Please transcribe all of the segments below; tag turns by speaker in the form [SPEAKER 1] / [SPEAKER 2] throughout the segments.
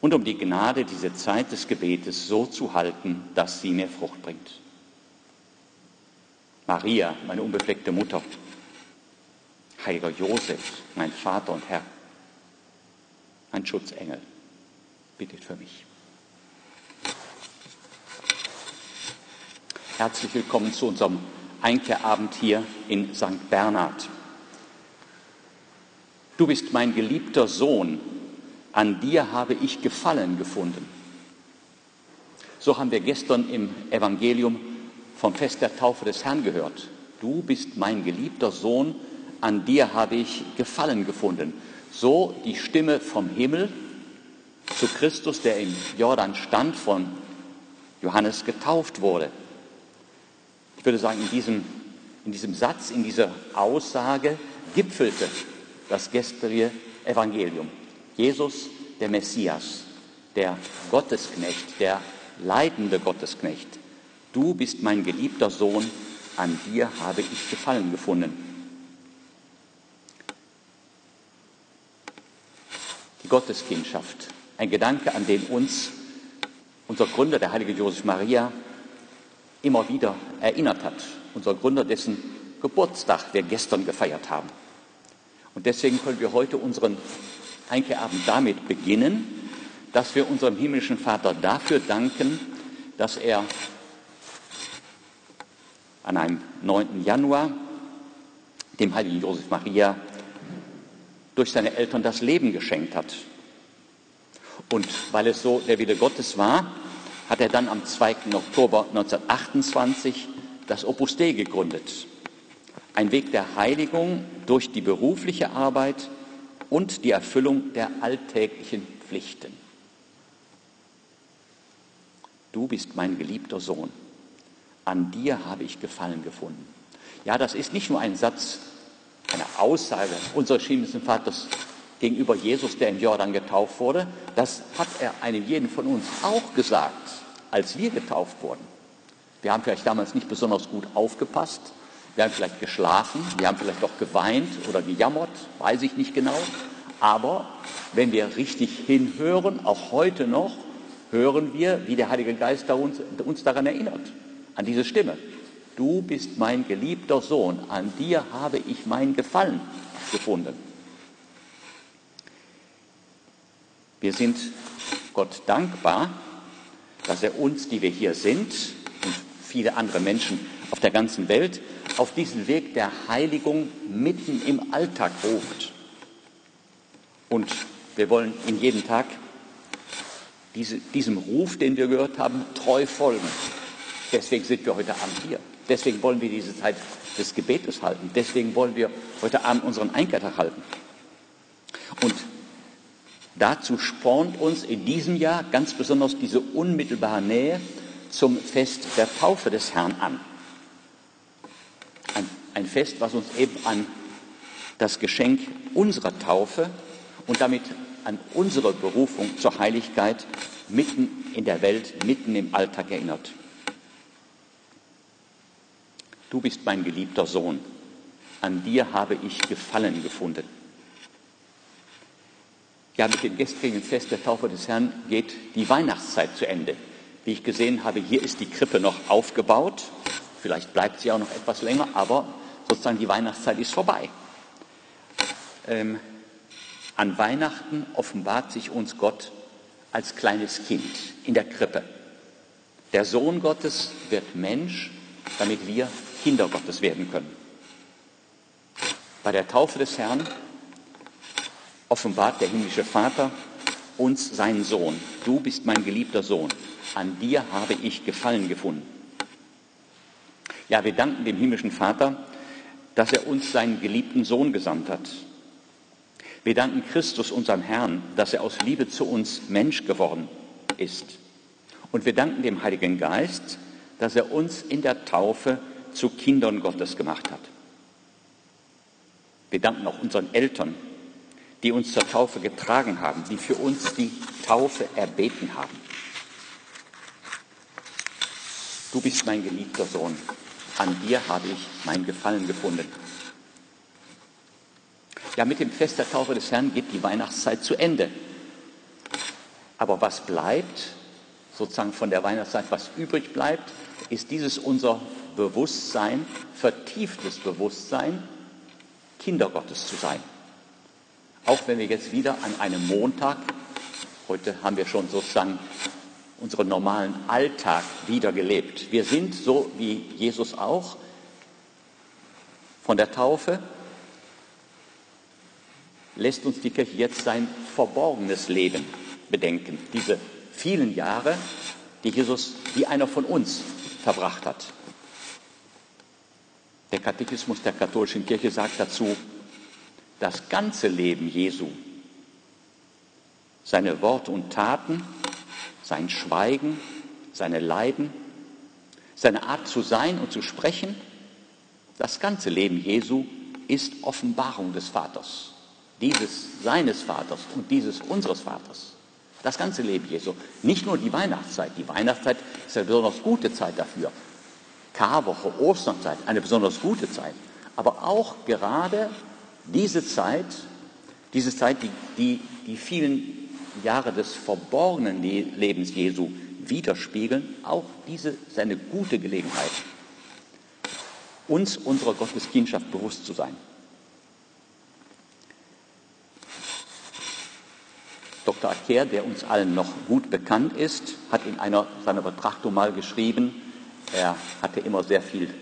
[SPEAKER 1] und um die Gnade, diese Zeit des Gebetes so zu halten, dass sie mir Frucht bringt. Maria, meine unbefleckte Mutter, heiliger Josef, mein Vater und Herr, mein Schutzengel, bittet für mich. Herzlich willkommen zu unserem Einkehrabend hier in St. Bernhard. Du bist mein geliebter Sohn, an dir habe ich Gefallen gefunden. So haben wir gestern im Evangelium vom Fest der Taufe des Herrn gehört. Du bist mein geliebter Sohn, an dir habe ich Gefallen gefunden. So die Stimme vom Himmel zu Christus, der im Jordan stand, von Johannes getauft wurde. Ich würde sagen, in diesem, in diesem Satz, in dieser Aussage gipfelte das gestrige Evangelium. Jesus, der Messias, der Gottesknecht, der leidende Gottesknecht. Du bist mein geliebter Sohn, an dir habe ich Gefallen gefunden. Die Gotteskindschaft, ein Gedanke, an den uns unser Gründer, der heilige Josef Maria, immer wieder erinnert hat. Unser Gründer, dessen Geburtstag wir gestern gefeiert haben. Und deswegen können wir heute unseren Einkehrabend damit beginnen, dass wir unserem himmlischen Vater dafür danken, dass er an einem 9. Januar dem heiligen Josef Maria durch seine Eltern das Leben geschenkt hat. Und weil es so der Wille Gottes war, hat er dann am 2. Oktober 1928 das Opus Dei gegründet. Ein Weg der Heiligung durch die berufliche Arbeit und die Erfüllung der alltäglichen Pflichten. Du bist mein geliebter Sohn. An dir habe ich Gefallen gefunden. Ja, das ist nicht nur ein Satz, eine Aussage unseres himmlischen Vaters gegenüber Jesus, der im Jordan getauft wurde. Das hat er einem jeden von uns auch gesagt, als wir getauft wurden. Wir haben vielleicht damals nicht besonders gut aufgepasst. Wir haben vielleicht geschlafen, wir haben vielleicht auch geweint oder gejammert, weiß ich nicht genau. Aber wenn wir richtig hinhören, auch heute noch, hören wir, wie der Heilige Geist uns daran erinnert, an diese Stimme. Du bist mein geliebter Sohn, an dir habe ich mein Gefallen gefunden. Wir sind Gott dankbar, dass er uns, die wir hier sind, und viele andere Menschen auf der ganzen Welt, auf diesen Weg der Heiligung mitten im Alltag ruft. Und wir wollen in jedem Tag diese, diesem Ruf, den wir gehört haben, treu folgen. Deswegen sind wir heute Abend hier. Deswegen wollen wir diese Zeit des Gebetes halten. Deswegen wollen wir heute Abend unseren Einkehrtag halten. Und dazu spornt uns in diesem Jahr ganz besonders diese unmittelbare Nähe zum Fest der Taufe des Herrn an. Ein, Fest, was uns eben an das Geschenk unserer Taufe und damit an unsere Berufung zur Heiligkeit mitten in der Welt, mitten im Alltag erinnert. Du bist mein geliebter Sohn, an dir habe ich Gefallen gefunden. Ja, mit dem gestrigen Fest der Taufe des Herrn geht die Weihnachtszeit zu Ende. Wie ich gesehen habe, hier ist die Krippe noch aufgebaut. Vielleicht bleibt sie auch noch etwas länger, aber sozusagen die Weihnachtszeit ist vorbei. Ähm, an Weihnachten offenbart sich uns Gott als kleines Kind in der Krippe. Der Sohn Gottes wird Mensch, damit wir Kinder Gottes werden können. Bei der Taufe des Herrn offenbart der himmlische Vater uns seinen Sohn. Du bist mein geliebter Sohn. An dir habe ich Gefallen gefunden. Ja, wir danken dem himmlischen Vater, dass er uns seinen geliebten Sohn gesandt hat. Wir danken Christus, unserem Herrn, dass er aus Liebe zu uns Mensch geworden ist. Und wir danken dem Heiligen Geist, dass er uns in der Taufe zu Kindern Gottes gemacht hat. Wir danken auch unseren Eltern, die uns zur Taufe getragen haben, die für uns die Taufe erbeten haben. Du bist mein geliebter Sohn, an dir habe ich mein Gefallen gefunden. Ja, mit dem Fest der Taufe des Herrn geht die Weihnachtszeit zu Ende. Aber was bleibt, sozusagen von der Weihnachtszeit, was übrig bleibt, ist dieses unser Bewusstsein, vertieftes Bewusstsein, Kinder Gottes zu sein. Auch wenn wir jetzt wieder an einem Montag, heute haben wir schon sozusagen unseren normalen Alltag wieder gelebt. Wir sind so wie Jesus auch von der Taufe lässt uns die Kirche jetzt sein verborgenes Leben bedenken. Diese vielen Jahre, die Jesus wie einer von uns verbracht hat. Der Katechismus der katholischen Kirche sagt dazu, das ganze Leben Jesu, seine Worte und Taten, sein Schweigen, seine Leiden, seine Art zu sein und zu sprechen, das ganze Leben Jesu ist Offenbarung des Vaters, dieses seines Vaters und dieses unseres Vaters. Das ganze Leben Jesu. Nicht nur die Weihnachtszeit. Die Weihnachtszeit ist eine besonders gute Zeit dafür. Karwoche, Osternzeit, eine besonders gute Zeit. Aber auch gerade diese Zeit, diese Zeit, die, die die vielen Jahre des verborgenen Lebens Jesu widerspiegeln, auch diese ist eine gute Gelegenheit, uns unserer Gotteskindschaft bewusst zu sein. Dr. Acker, der uns allen noch gut bekannt ist, hat in einer seiner Betrachtungen mal geschrieben, er hatte immer sehr viel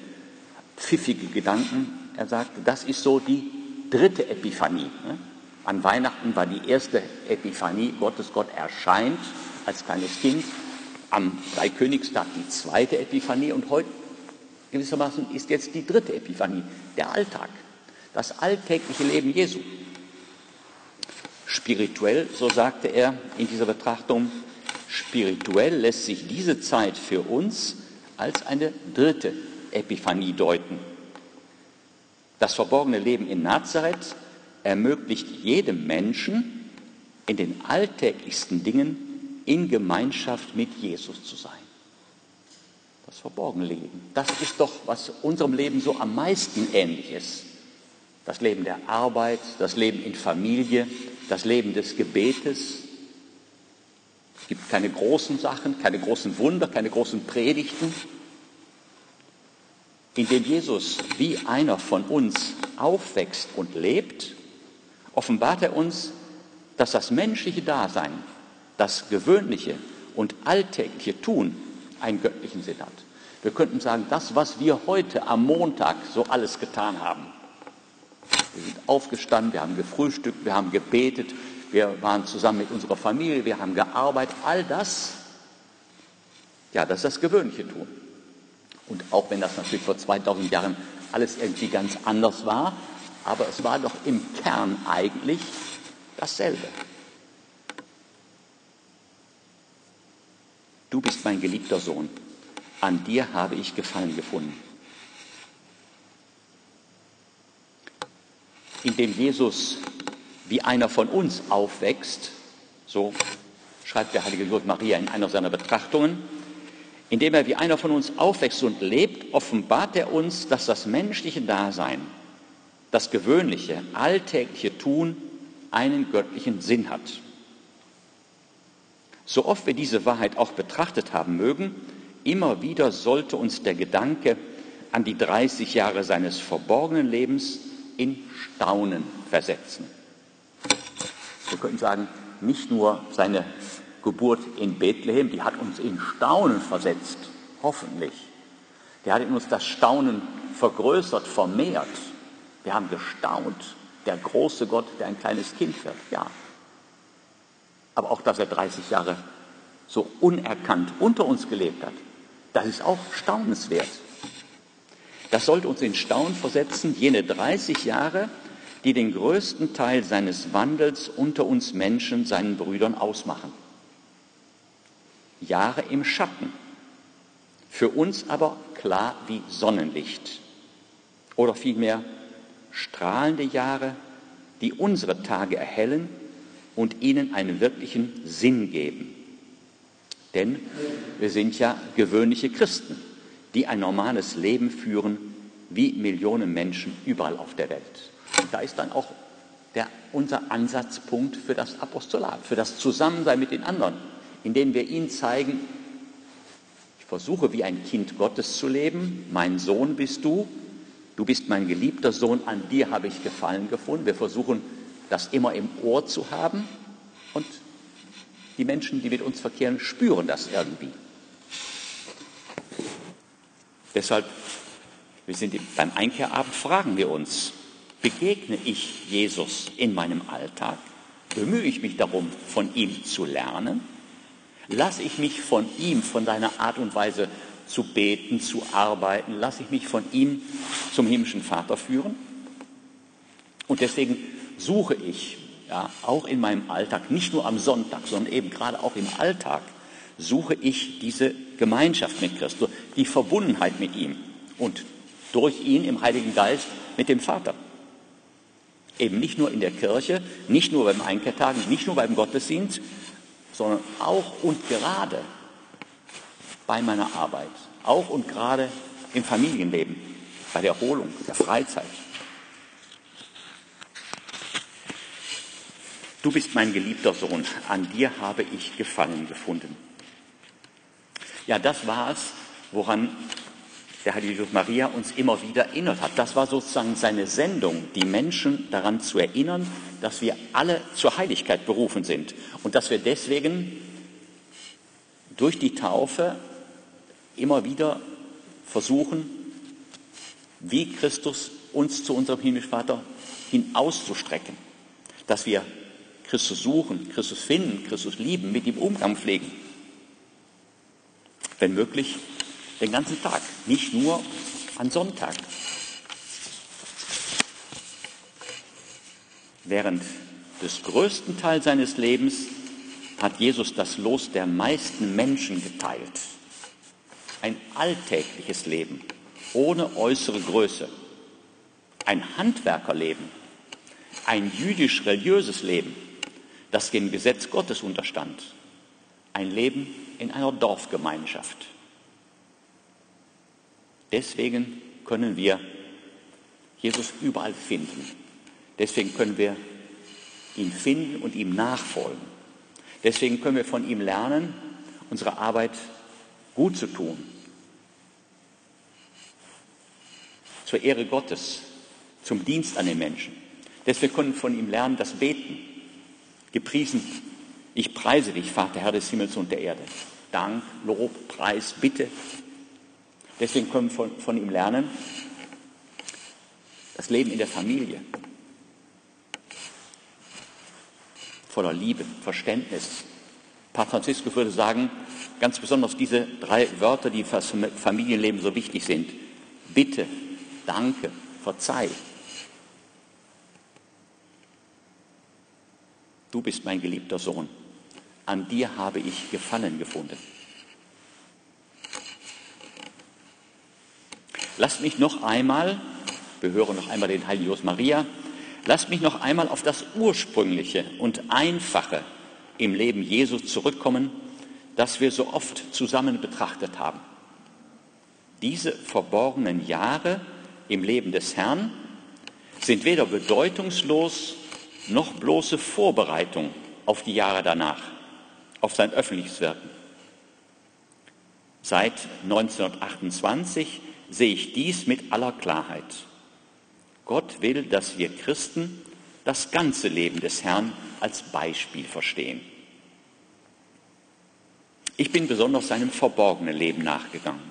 [SPEAKER 1] pfiffige Gedanken. Er sagte, das ist so die dritte Epiphanie. An Weihnachten war die erste Epiphanie, Gottes Gott erscheint als kleines Kind. Am Dreikönigstag die zweite Epiphanie und heute gewissermaßen ist jetzt die dritte Epiphanie, der Alltag, das alltägliche Leben Jesu. Spirituell, so sagte er in dieser Betrachtung, spirituell lässt sich diese Zeit für uns als eine dritte Epiphanie deuten. Das verborgene Leben in Nazareth ermöglicht jedem Menschen, in den alltäglichsten Dingen in Gemeinschaft mit Jesus zu sein. Das verborgene Leben, das ist doch, was unserem Leben so am meisten ähnlich ist. Das Leben der Arbeit, das Leben in Familie, das Leben des Gebetes. Es gibt keine großen Sachen, keine großen Wunder, keine großen Predigten. Indem Jesus wie einer von uns aufwächst und lebt, offenbart er uns, dass das menschliche Dasein, das gewöhnliche und alltägliche Tun einen göttlichen Sinn hat. Wir könnten sagen, das, was wir heute am Montag so alles getan haben, wir sind aufgestanden, wir haben gefrühstückt, wir haben gebetet, wir waren zusammen mit unserer Familie, wir haben gearbeitet. All das, ja, das ist das gewöhnliche Tun. Und auch wenn das natürlich vor 2000 Jahren alles irgendwie ganz anders war, aber es war doch im Kern eigentlich dasselbe. Du bist mein geliebter Sohn, an dir habe ich Gefallen gefunden. indem Jesus wie einer von uns aufwächst, so schreibt der heilige Josef Maria in einer seiner Betrachtungen, indem er wie einer von uns aufwächst und lebt, offenbart er uns, dass das menschliche Dasein, das gewöhnliche, alltägliche Tun einen göttlichen Sinn hat. So oft wir diese Wahrheit auch betrachtet haben mögen, immer wieder sollte uns der Gedanke an die 30 Jahre seines verborgenen Lebens in Staunen versetzen. Wir könnten sagen, nicht nur seine Geburt in Bethlehem, die hat uns in Staunen versetzt, hoffentlich. Der hat in uns das Staunen vergrößert, vermehrt. Wir haben gestaunt, der große Gott, der ein kleines Kind wird, ja. Aber auch, dass er 30 Jahre so unerkannt unter uns gelebt hat, das ist auch staunenswert. Das sollte uns in Staunen versetzen, jene 30 Jahre, die den größten Teil seines Wandels unter uns Menschen, seinen Brüdern ausmachen. Jahre im Schatten, für uns aber klar wie Sonnenlicht. Oder vielmehr strahlende Jahre, die unsere Tage erhellen und ihnen einen wirklichen Sinn geben. Denn wir sind ja gewöhnliche Christen, die ein normales Leben führen, wie Millionen Menschen überall auf der Welt. Und da ist dann auch der, unser Ansatzpunkt für das Apostolat, für das Zusammensein mit den anderen, indem wir ihnen zeigen, ich versuche wie ein Kind Gottes zu leben, mein Sohn bist du, du bist mein geliebter Sohn, an dir habe ich Gefallen gefunden. Wir versuchen das immer im Ohr zu haben und die Menschen, die mit uns verkehren, spüren das irgendwie. Deshalb, wir sind beim Einkehrabend, fragen wir uns, begegne ich Jesus in meinem Alltag? Bemühe ich mich darum, von ihm zu lernen? Lasse ich mich von ihm, von seiner Art und Weise zu beten, zu arbeiten, lasse ich mich von ihm zum himmlischen Vater führen? Und deswegen suche ich ja, auch in meinem Alltag, nicht nur am Sonntag, sondern eben gerade auch im Alltag, suche ich diese Gemeinschaft mit Christus, die Verbundenheit mit ihm und durch ihn im Heiligen Geist mit dem Vater. Eben nicht nur in der Kirche, nicht nur beim Einkehrtagen, nicht nur beim Gottesdienst, sondern auch und gerade bei meiner Arbeit, auch und gerade im Familienleben, bei der Erholung, der Freizeit. Du bist mein geliebter Sohn, an dir habe ich Gefallen gefunden. Ja, das war es, woran der Heilige Jesus Maria uns immer wieder erinnert hat. Das war sozusagen seine Sendung, die Menschen daran zu erinnern, dass wir alle zur Heiligkeit berufen sind und dass wir deswegen durch die Taufe immer wieder versuchen, wie Christus uns zu unserem himmlischen Vater hin auszustrecken, dass wir Christus suchen, Christus finden, Christus lieben, mit ihm Umgang pflegen. Wenn möglich, den ganzen Tag, nicht nur an Sonntag. Während des größten Teils seines Lebens hat Jesus das Los der meisten Menschen geteilt. Ein alltägliches Leben ohne äußere Größe. Ein Handwerkerleben. Ein jüdisch-religiöses Leben, das dem Gesetz Gottes unterstand. Ein Leben in einer Dorfgemeinschaft. Deswegen können wir Jesus überall finden. Deswegen können wir ihn finden und ihm nachfolgen. Deswegen können wir von ihm lernen, unsere Arbeit gut zu tun. Zur Ehre Gottes, zum Dienst an den Menschen. Deswegen können wir von ihm lernen, das Beten. Gepriesen, ich preise dich, Vater, Herr des Himmels und der Erde. Dank, Lob, Preis, Bitte, Deswegen können wir von, von ihm lernen, das Leben in der Familie, voller Liebe, Verständnis. Papst Franziskus würde sagen, ganz besonders diese drei Wörter, die für das Familienleben so wichtig sind. Bitte, danke, verzeih. Du bist mein geliebter Sohn. An dir habe ich Gefallen gefunden. Lasst mich noch einmal, wir hören noch einmal den Heiligen Maria, lasst mich noch einmal auf das Ursprüngliche und Einfache im Leben Jesus zurückkommen, das wir so oft zusammen betrachtet haben. Diese verborgenen Jahre im Leben des Herrn sind weder bedeutungslos noch bloße Vorbereitung auf die Jahre danach, auf sein öffentliches Wirken. Seit 1928 sehe ich dies mit aller Klarheit. Gott will, dass wir Christen das ganze Leben des Herrn als Beispiel verstehen. Ich bin besonders seinem verborgenen Leben nachgegangen,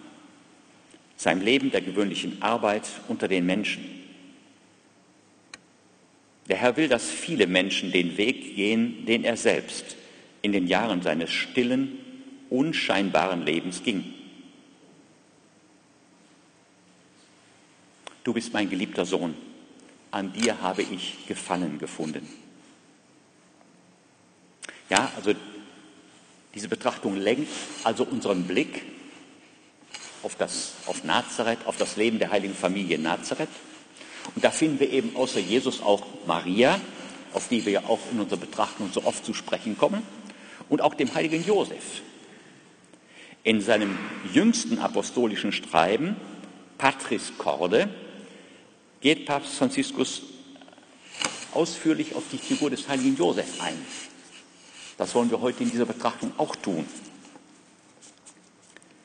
[SPEAKER 1] seinem Leben der gewöhnlichen Arbeit unter den Menschen. Der Herr will, dass viele Menschen den Weg gehen, den er selbst in den Jahren seines stillen, unscheinbaren Lebens ging. du bist mein geliebter Sohn, an dir habe ich Gefallen gefunden. Ja, also Diese Betrachtung lenkt also unseren Blick auf, das, auf Nazareth, auf das Leben der heiligen Familie Nazareth. Und da finden wir eben außer Jesus auch Maria, auf die wir ja auch in unserer Betrachtung so oft zu sprechen kommen, und auch dem heiligen Josef. In seinem jüngsten apostolischen Schreiben, Patris Corde, geht Papst Franziskus ausführlich auf die Figur des heiligen Josef ein. Das wollen wir heute in dieser Betrachtung auch tun.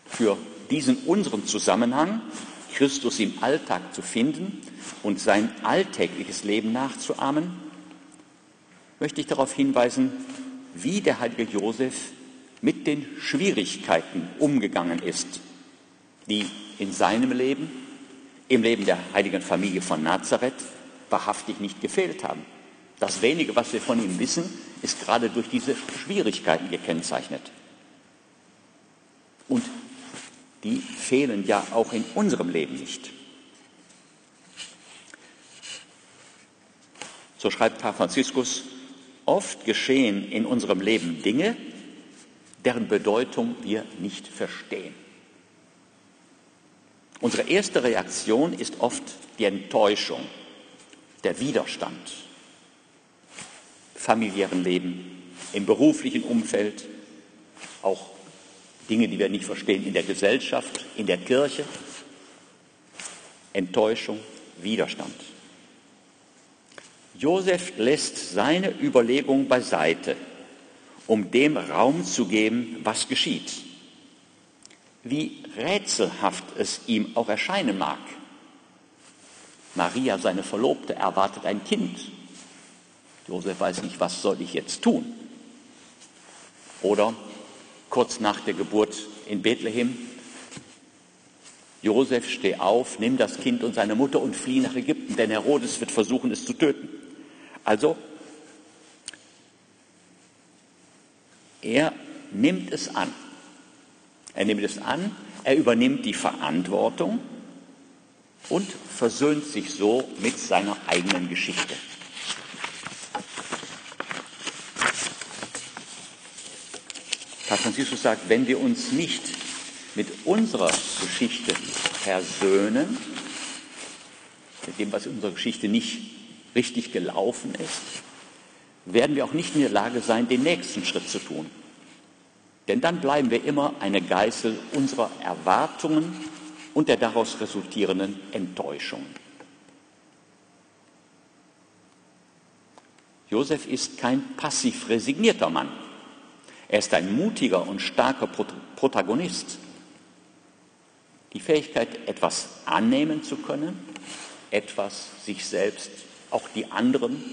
[SPEAKER 1] Für diesen unseren Zusammenhang, Christus im Alltag zu finden und sein alltägliches Leben nachzuahmen, möchte ich darauf hinweisen, wie der heilige Josef mit den Schwierigkeiten umgegangen ist, die in seinem Leben, im Leben der heiligen Familie von Nazareth wahrhaftig nicht gefehlt haben. Das wenige, was wir von ihm wissen, ist gerade durch diese Schwierigkeiten gekennzeichnet. Und die fehlen ja auch in unserem Leben nicht. So schreibt Papst Franziskus, oft geschehen in unserem Leben Dinge, deren Bedeutung wir nicht verstehen. Unsere erste Reaktion ist oft die Enttäuschung, der Widerstand. Familiären Leben, im beruflichen Umfeld, auch Dinge, die wir nicht verstehen in der Gesellschaft, in der Kirche, Enttäuschung, Widerstand. Josef lässt seine Überlegung beiseite, um dem Raum zu geben, was geschieht. Wie rätselhaft es ihm auch erscheinen mag. Maria, seine Verlobte, erwartet ein Kind. Josef weiß nicht, was soll ich jetzt tun? Oder kurz nach der Geburt in Bethlehem. Josef, steh auf, nimm das Kind und seine Mutter und flieh nach Ägypten, denn Herodes wird versuchen, es zu töten. Also, er nimmt es an. Er nimmt es an, er übernimmt die Verantwortung und versöhnt sich so mit seiner eigenen Geschichte. Papst Franziskus sagt, wenn wir uns nicht mit unserer Geschichte versöhnen, mit dem, was in unserer Geschichte nicht richtig gelaufen ist, werden wir auch nicht in der Lage sein, den nächsten Schritt zu tun. Denn dann bleiben wir immer eine Geißel unserer Erwartungen und der daraus resultierenden Enttäuschung. Josef ist kein passiv resignierter Mann. Er ist ein mutiger und starker Protagonist. Die Fähigkeit, etwas annehmen zu können, etwas sich selbst, auch die anderen,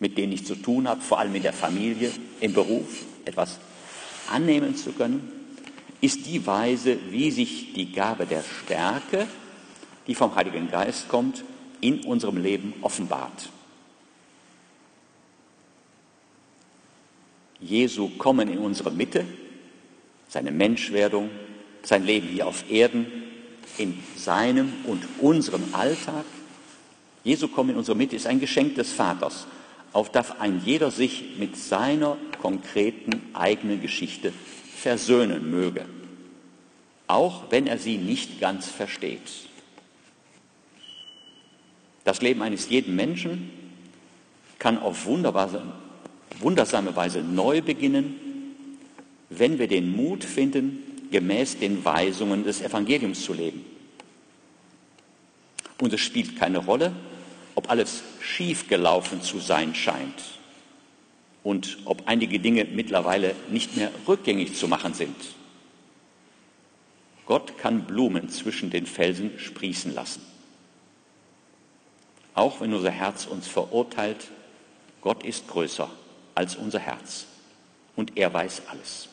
[SPEAKER 1] mit denen ich zu tun habe, vor allem in der Familie, im Beruf, etwas annehmen zu können, ist die Weise, wie sich die Gabe der Stärke, die vom Heiligen Geist kommt, in unserem Leben offenbart. Jesu Kommen in unsere Mitte, seine Menschwerdung, sein Leben hier auf Erden, in seinem und unserem Alltag. Jesu Kommen in unsere Mitte ist ein Geschenk des Vaters, auf das ein jeder sich mit seiner konkreten eigenen Geschichte versöhnen möge, auch wenn er sie nicht ganz versteht. Das Leben eines jeden Menschen kann auf wunderbare wundersame Weise neu beginnen, wenn wir den Mut finden, gemäß den Weisungen des Evangeliums zu leben. Und es spielt keine Rolle, ob alles schiefgelaufen zu sein scheint und ob einige Dinge mittlerweile nicht mehr rückgängig zu machen sind. Gott kann Blumen zwischen den Felsen sprießen lassen. Auch wenn unser Herz uns verurteilt, Gott ist größer als unser Herz. Und er weiß alles.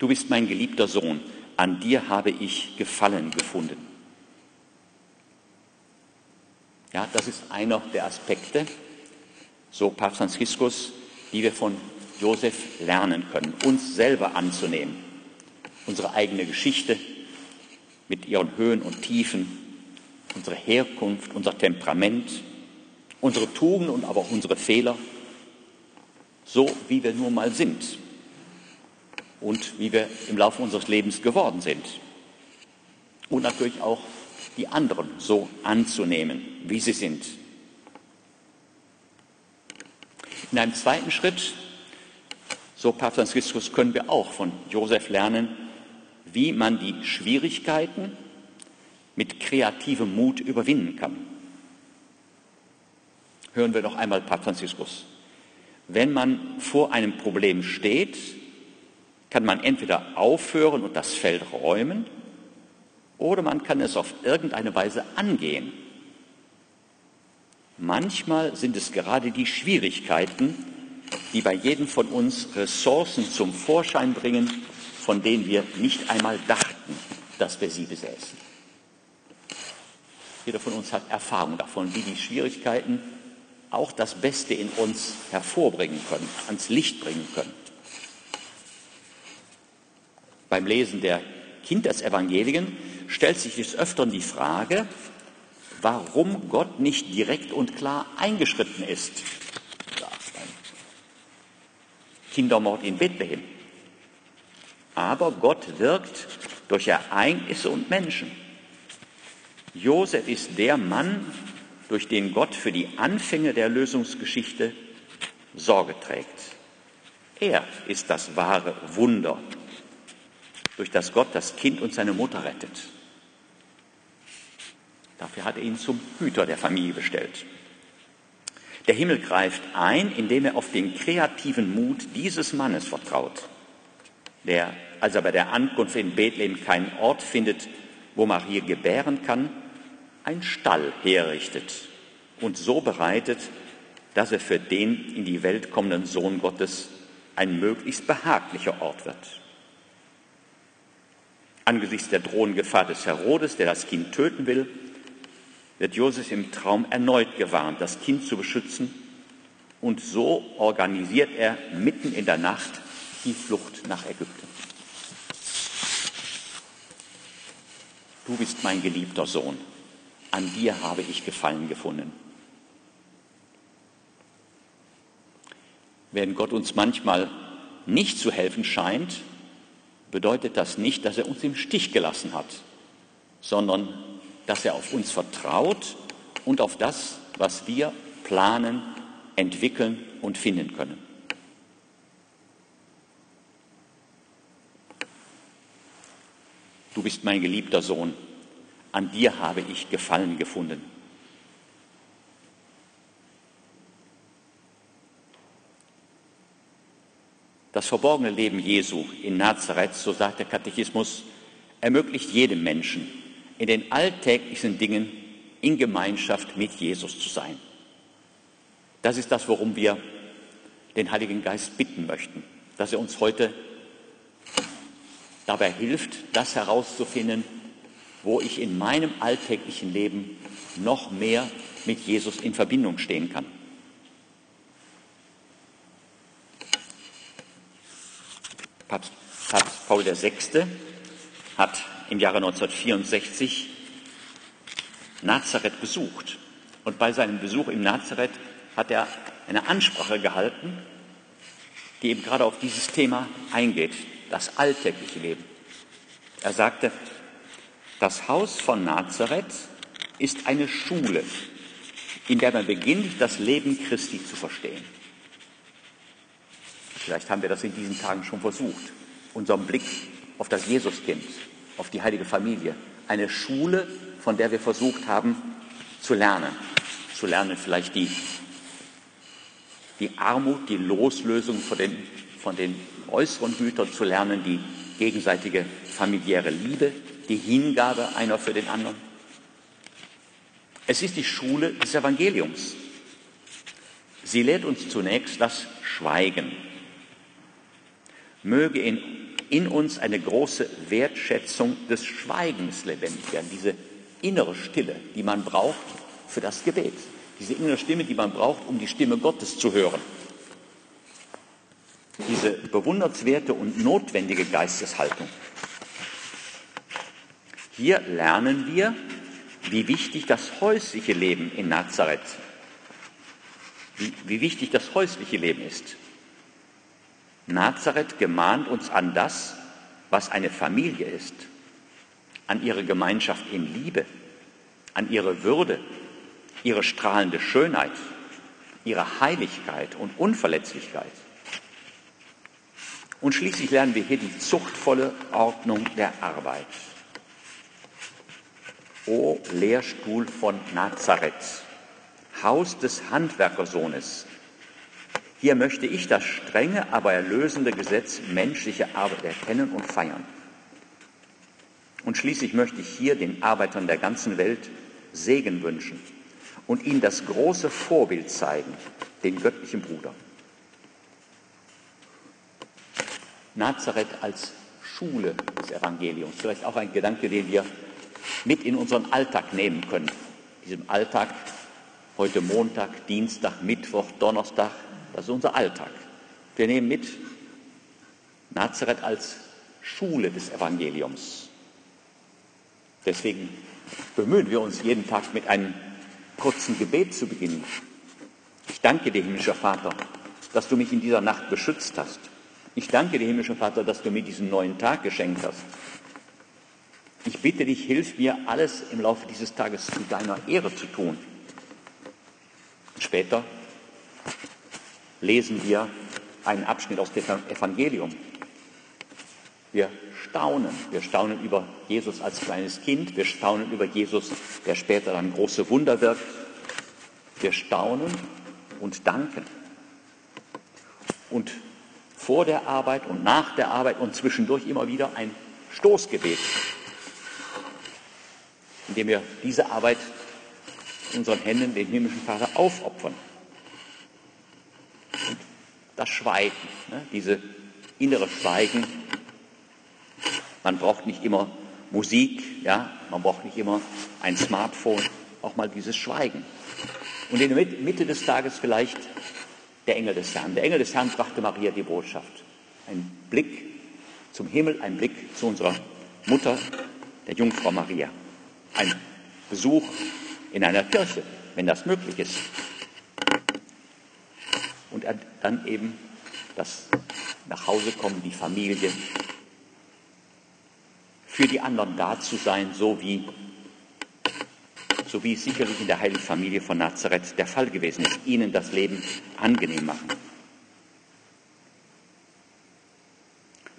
[SPEAKER 1] Du bist mein geliebter Sohn, an dir habe ich Gefallen gefunden. Ja, das ist einer der Aspekte, so Papst Franziskus, die wir von Josef lernen können, uns selber anzunehmen, unsere eigene Geschichte mit ihren Höhen und Tiefen, unsere Herkunft, unser Temperament, unsere Tugenden und aber auch unsere Fehler so wie wir nur mal sind und wie wir im Laufe unseres Lebens geworden sind. Und natürlich auch die anderen so anzunehmen, wie sie sind. In einem zweiten Schritt, so Papst Franziskus, können wir auch von Josef lernen, wie man die Schwierigkeiten mit kreativem Mut überwinden kann. Hören wir noch einmal Papst Franziskus. Wenn man vor einem Problem steht, kann man entweder aufhören und das Feld räumen, oder man kann es auf irgendeine Weise angehen. Manchmal sind es gerade die Schwierigkeiten, die bei jedem von uns Ressourcen zum Vorschein bringen, von denen wir nicht einmal dachten, dass wir sie besäßen. Jeder von uns hat Erfahrung davon, wie die Schwierigkeiten auch das Beste in uns hervorbringen können, ans Licht bringen können. Beim Lesen der Kindesevangelien stellt sich des Öfteren die Frage, warum Gott nicht direkt und klar eingeschritten ist. Kindermord in Bethlehem. Aber Gott wirkt durch Ereignisse und Menschen. Josef ist der Mann, durch den Gott für die Anfänge der Lösungsgeschichte Sorge trägt. Er ist das wahre Wunder, durch das Gott das Kind und seine Mutter rettet. Dafür hat er ihn zum Hüter der Familie bestellt. Der Himmel greift ein, indem er auf den kreativen Mut dieses Mannes vertraut, der, als er bei der Ankunft in Bethlehem keinen Ort findet, wo Maria gebären kann, einen Stall herrichtet und so bereitet, dass er für den in die Welt kommenden Sohn Gottes ein möglichst behaglicher Ort wird. Angesichts der drohenden Gefahr des Herodes, der das Kind töten will, wird Josef im Traum erneut gewarnt, das Kind zu beschützen. Und so organisiert er mitten in der Nacht die Flucht nach Ägypten. Du bist mein geliebter Sohn, an dir habe ich Gefallen gefunden. Wenn Gott uns manchmal nicht zu helfen scheint, bedeutet das nicht, dass er uns im Stich gelassen hat, sondern dass er auf uns vertraut und auf das, was wir planen, entwickeln und finden können. Du bist mein geliebter Sohn, an dir habe ich Gefallen gefunden. Das verborgene Leben Jesu in Nazareth, so sagt der Katechismus, ermöglicht jedem Menschen, in den alltäglichen Dingen in Gemeinschaft mit Jesus zu sein. Das ist das, worum wir den Heiligen Geist bitten möchten, dass er uns heute dabei hilft, das herauszufinden, wo ich in meinem alltäglichen Leben noch mehr mit Jesus in Verbindung stehen kann. Papst, Papst Paul VI. hat im Jahre 1964 Nazareth besucht. Und bei seinem Besuch im Nazareth hat er eine Ansprache gehalten, die eben gerade auf dieses Thema eingeht, das alltägliche Leben. Er sagte, das Haus von Nazareth ist eine Schule, in der man beginnt, das Leben Christi zu verstehen. Vielleicht haben wir das in diesen Tagen schon versucht, unseren Blick auf das Jesuskind, auf die heilige Familie. Eine Schule, von der wir versucht haben zu lernen. Zu lernen vielleicht die, die Armut, die Loslösung von den, von den äußeren Gütern zu lernen, die gegenseitige familiäre Liebe, die Hingabe einer für den anderen. Es ist die Schule des Evangeliums. Sie lehrt uns zunächst das Schweigen, möge in, in uns eine große Wertschätzung des Schweigens lebendig werden, diese innere Stille, die man braucht für das Gebet, diese innere Stimme, die man braucht, um die Stimme Gottes zu hören. Diese bewundernswerte und notwendige Geisteshaltung. Hier lernen wir, wie wichtig das häusliche Leben in Nazareth, wie, wie wichtig das häusliche Leben ist. Nazareth gemahnt uns an das, was eine Familie ist, an ihre Gemeinschaft in Liebe, an ihre Würde, ihre strahlende Schönheit, ihre Heiligkeit und Unverletzlichkeit. Und schließlich lernen wir hier die zuchtvolle Ordnung der Arbeit. O Lehrstuhl von Nazareth, Haus des Handwerkersohnes, hier möchte ich das strenge, aber erlösende Gesetz menschliche Arbeit erkennen und feiern. Und schließlich möchte ich hier den Arbeitern der ganzen Welt Segen wünschen und ihnen das große Vorbild zeigen, den göttlichen Bruder. Nazareth als Schule des Evangeliums, vielleicht auch ein Gedanke, den wir mit in unseren Alltag nehmen können. Diesem Alltag heute Montag, Dienstag, Mittwoch, Donnerstag, das ist unser Alltag. Wir nehmen mit Nazareth als Schule des Evangeliums. Deswegen bemühen wir uns jeden Tag mit einem kurzen Gebet zu beginnen. Ich danke dir, himmlischer Vater, dass du mich in dieser Nacht beschützt hast. Ich danke dir, himmlischer Vater, dass du mir diesen neuen Tag geschenkt hast. Ich bitte dich, hilf mir, alles im Laufe dieses Tages zu deiner Ehre zu tun. Später lesen wir einen Abschnitt aus dem Evangelium. Wir staunen. Wir staunen über Jesus als kleines Kind. Wir staunen über Jesus, der später dann große Wunder wirkt. Wir staunen und danken. Und vor der Arbeit und nach der Arbeit und zwischendurch immer wieder ein Stoßgebet, indem wir diese Arbeit in unseren Händen den himmlischen Vater aufopfern das Schweigen, ne? diese innere Schweigen. Man braucht nicht immer Musik, ja, man braucht nicht immer ein Smartphone, auch mal dieses Schweigen. Und in der Mitte des Tages vielleicht der Engel des Herrn. Der Engel des Herrn brachte Maria die Botschaft. Ein Blick zum Himmel, ein Blick zu unserer Mutter, der Jungfrau Maria. Ein Besuch in einer Kirche, wenn das möglich ist und dann eben das Nachhausekommen, die Familie, für die anderen da zu sein, so wie, so wie es sicherlich in der heiligen Familie von Nazareth der Fall gewesen ist, ihnen das Leben angenehm machen.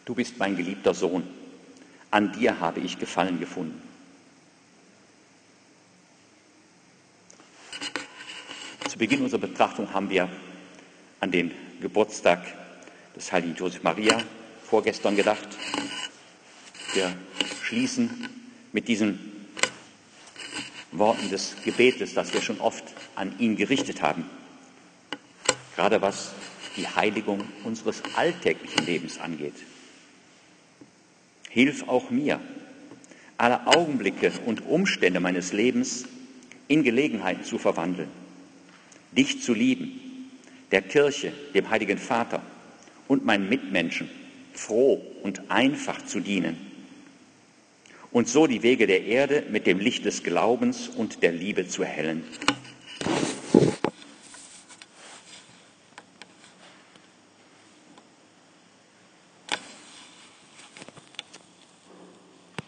[SPEAKER 1] Du bist mein geliebter Sohn, an dir habe ich Gefallen gefunden. Zu Beginn unserer Betrachtung haben wir an den Geburtstag des heiligen Josef Maria vorgestern gedacht. Wir schließen mit diesen Worten des Gebetes, das wir schon oft an ihn gerichtet haben. Gerade was die Heiligung unseres alltäglichen Lebens angeht. Hilf auch mir, alle Augenblicke und Umstände meines Lebens in Gelegenheiten zu verwandeln, dich zu lieben der Kirche, dem Heiligen Vater und meinen Mitmenschen froh und einfach zu dienen und so die Wege der Erde mit dem Licht des Glaubens und der Liebe zu erhellen.